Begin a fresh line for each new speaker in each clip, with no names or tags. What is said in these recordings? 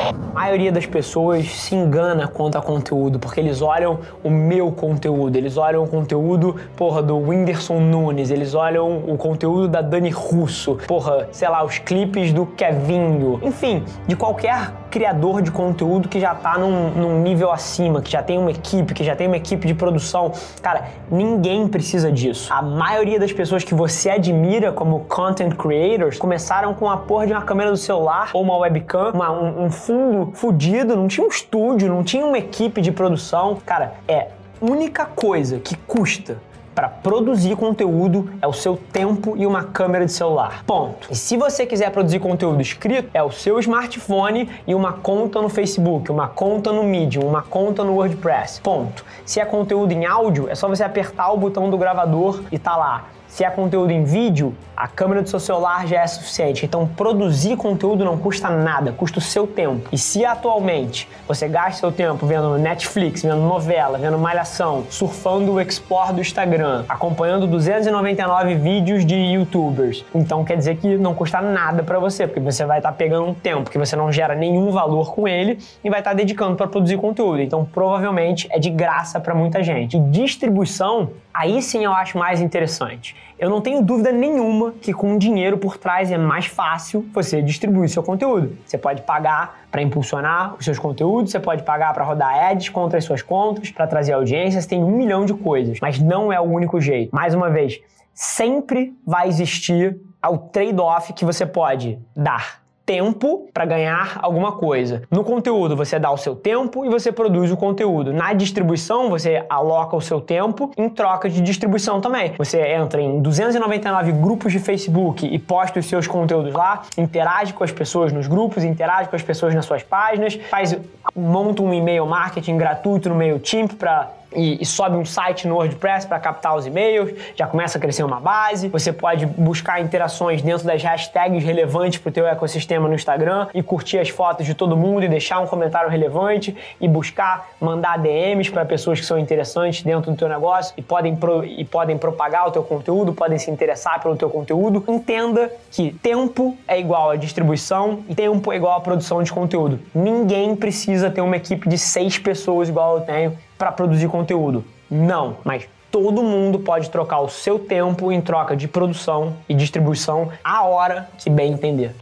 A maioria das pessoas se engana quanto a conteúdo, porque eles olham o meu conteúdo, eles olham o conteúdo, porra, do Whindersson Nunes, eles olham o conteúdo da Dani Russo, porra, sei lá, os clipes do Kevinho, enfim, de qualquer criador de conteúdo que já tá num, num nível acima, que já tem uma equipe, que já tem uma equipe de produção. Cara, ninguém precisa disso. A maioria das pessoas que você admira como content creators começaram com a porra de uma câmera do celular ou uma webcam, uma, um, um fundo fudido, não tinha um estúdio, não tinha uma equipe de produção. Cara, é única coisa que custa para produzir conteúdo é o seu tempo e uma câmera de celular. Ponto. E se você quiser produzir conteúdo escrito, é o seu smartphone e uma conta no Facebook, uma conta no Medium, uma conta no WordPress. Ponto. Se é conteúdo em áudio, é só você apertar o botão do gravador e tá lá. Se é conteúdo em vídeo, a câmera do seu celular já é suficiente. Então, produzir conteúdo não custa nada, custa o seu tempo. E se atualmente você gasta seu tempo vendo Netflix, vendo novela, vendo malhação, surfando o Explore do Instagram, acompanhando 299 vídeos de YouTubers, então quer dizer que não custa nada para você, porque você vai estar tá pegando um tempo que você não gera nenhum valor com ele e vai estar tá dedicando para produzir conteúdo. Então, provavelmente é de graça para muita gente. E distribuição Aí sim eu acho mais interessante. Eu não tenho dúvida nenhuma que com dinheiro por trás é mais fácil você distribuir seu conteúdo. Você pode pagar para impulsionar os seus conteúdos, você pode pagar para rodar ads contra as suas contas, para trazer audiências, tem um milhão de coisas, mas não é o único jeito. Mais uma vez, sempre vai existir o trade-off que você pode dar tempo para ganhar alguma coisa. No conteúdo, você dá o seu tempo e você produz o conteúdo. Na distribuição, você aloca o seu tempo em troca de distribuição também. Você entra em 299 grupos de Facebook e posta os seus conteúdos lá, interage com as pessoas nos grupos, interage com as pessoas nas suas páginas, faz monta um e-mail marketing gratuito no MailChimp para e, e, sobe um site no WordPress para captar os e-mails, já começa a crescer uma base. Você pode buscar interações dentro das hashtags relevantes para o teu ecossistema no Instagram e curtir as fotos de todo mundo e deixar um comentário relevante e buscar mandar DMs para pessoas que são interessantes dentro do teu negócio e podem, pro, e podem propagar o teu conteúdo, podem se interessar pelo teu conteúdo. Entenda que tempo é igual a distribuição e tempo é igual a produção de conteúdo. Ninguém precisa ter uma equipe de seis pessoas igual eu tenho para produzir conteúdo. Não, mas todo mundo pode trocar o seu tempo em troca de produção e distribuição a hora que bem entender.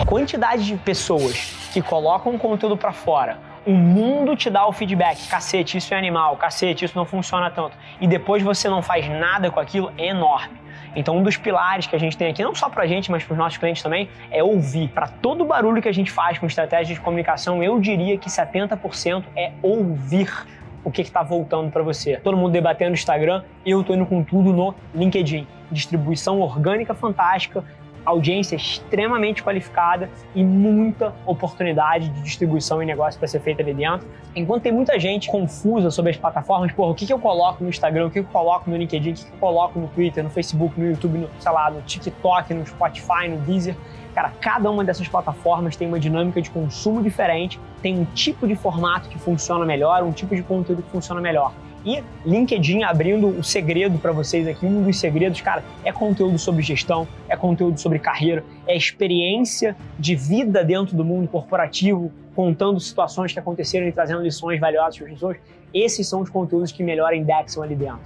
A quantidade de pessoas que colocam conteúdo para fora, o mundo te dá o feedback, cacete, isso é animal, cacete, isso não funciona tanto, e depois você não faz nada com aquilo, é enorme. Então, um dos pilares que a gente tem aqui, não só para a gente, mas para os nossos clientes também, é ouvir. Para todo barulho que a gente faz com estratégias de comunicação, eu diria que 70% é ouvir o que está voltando para você. Todo mundo debatendo no Instagram, eu estou indo com tudo no LinkedIn. Distribuição orgânica fantástica, audiência extremamente qualificada e muita oportunidade de distribuição e negócio para ser feita ali dentro. Enquanto tem muita gente confusa sobre as plataformas, porra, o que, que eu coloco no Instagram, o que, que eu coloco no LinkedIn, o que, que eu coloco no Twitter, no Facebook, no YouTube, no, sei lá, no TikTok, no Spotify, no Deezer. Cara, cada uma dessas plataformas tem uma dinâmica de consumo diferente, tem um tipo de formato que funciona melhor, um tipo de conteúdo que funciona melhor. E LinkedIn abrindo o segredo para vocês aqui, um dos segredos, cara, é conteúdo sobre gestão, é conteúdo sobre carreira, é experiência de vida dentro do mundo corporativo, contando situações que aconteceram e trazendo lições valiosas para as pessoas. Esses são os conteúdos que melhor indexam ali dentro.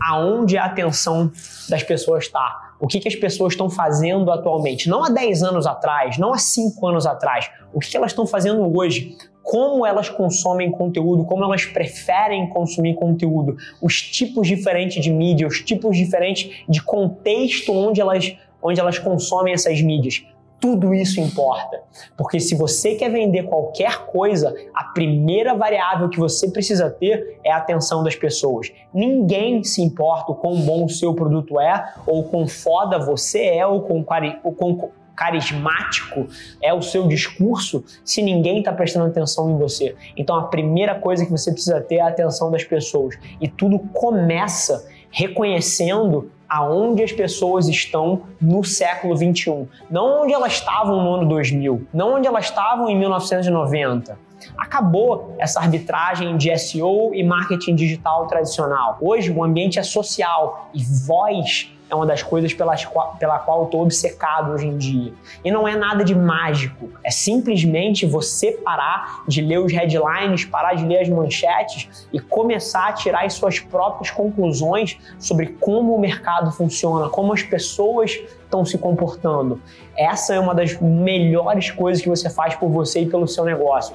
Aonde a atenção das pessoas está? O que, que as pessoas estão fazendo atualmente? Não há 10 anos atrás, não há 5 anos atrás. O que, que elas estão fazendo hoje? Como elas consomem conteúdo, como elas preferem consumir conteúdo, os tipos diferentes de mídia, os tipos diferentes de contexto onde elas, onde elas consomem essas mídias. tudo isso importa. Porque se você quer vender qualquer coisa, a primeira variável que você precisa ter é a atenção das pessoas. Ninguém se importa o quão bom o seu produto é, ou quão foda você é, ou quão, ou quão carismático é o seu discurso se ninguém está prestando atenção em você. Então a primeira coisa que você precisa ter é a atenção das pessoas. E tudo começa reconhecendo aonde as pessoas estão no século 21, não onde elas estavam no ano 2000, não onde elas estavam em 1990. Acabou essa arbitragem de SEO e marketing digital tradicional. Hoje o ambiente é social e voz é uma das coisas pelas, pela qual eu estou obcecado hoje em dia. E não é nada de mágico, é simplesmente você parar de ler os headlines, parar de ler as manchetes e começar a tirar as suas próprias conclusões sobre como o mercado funciona, como as pessoas estão se comportando. Essa é uma das melhores coisas que você faz por você e pelo seu negócio.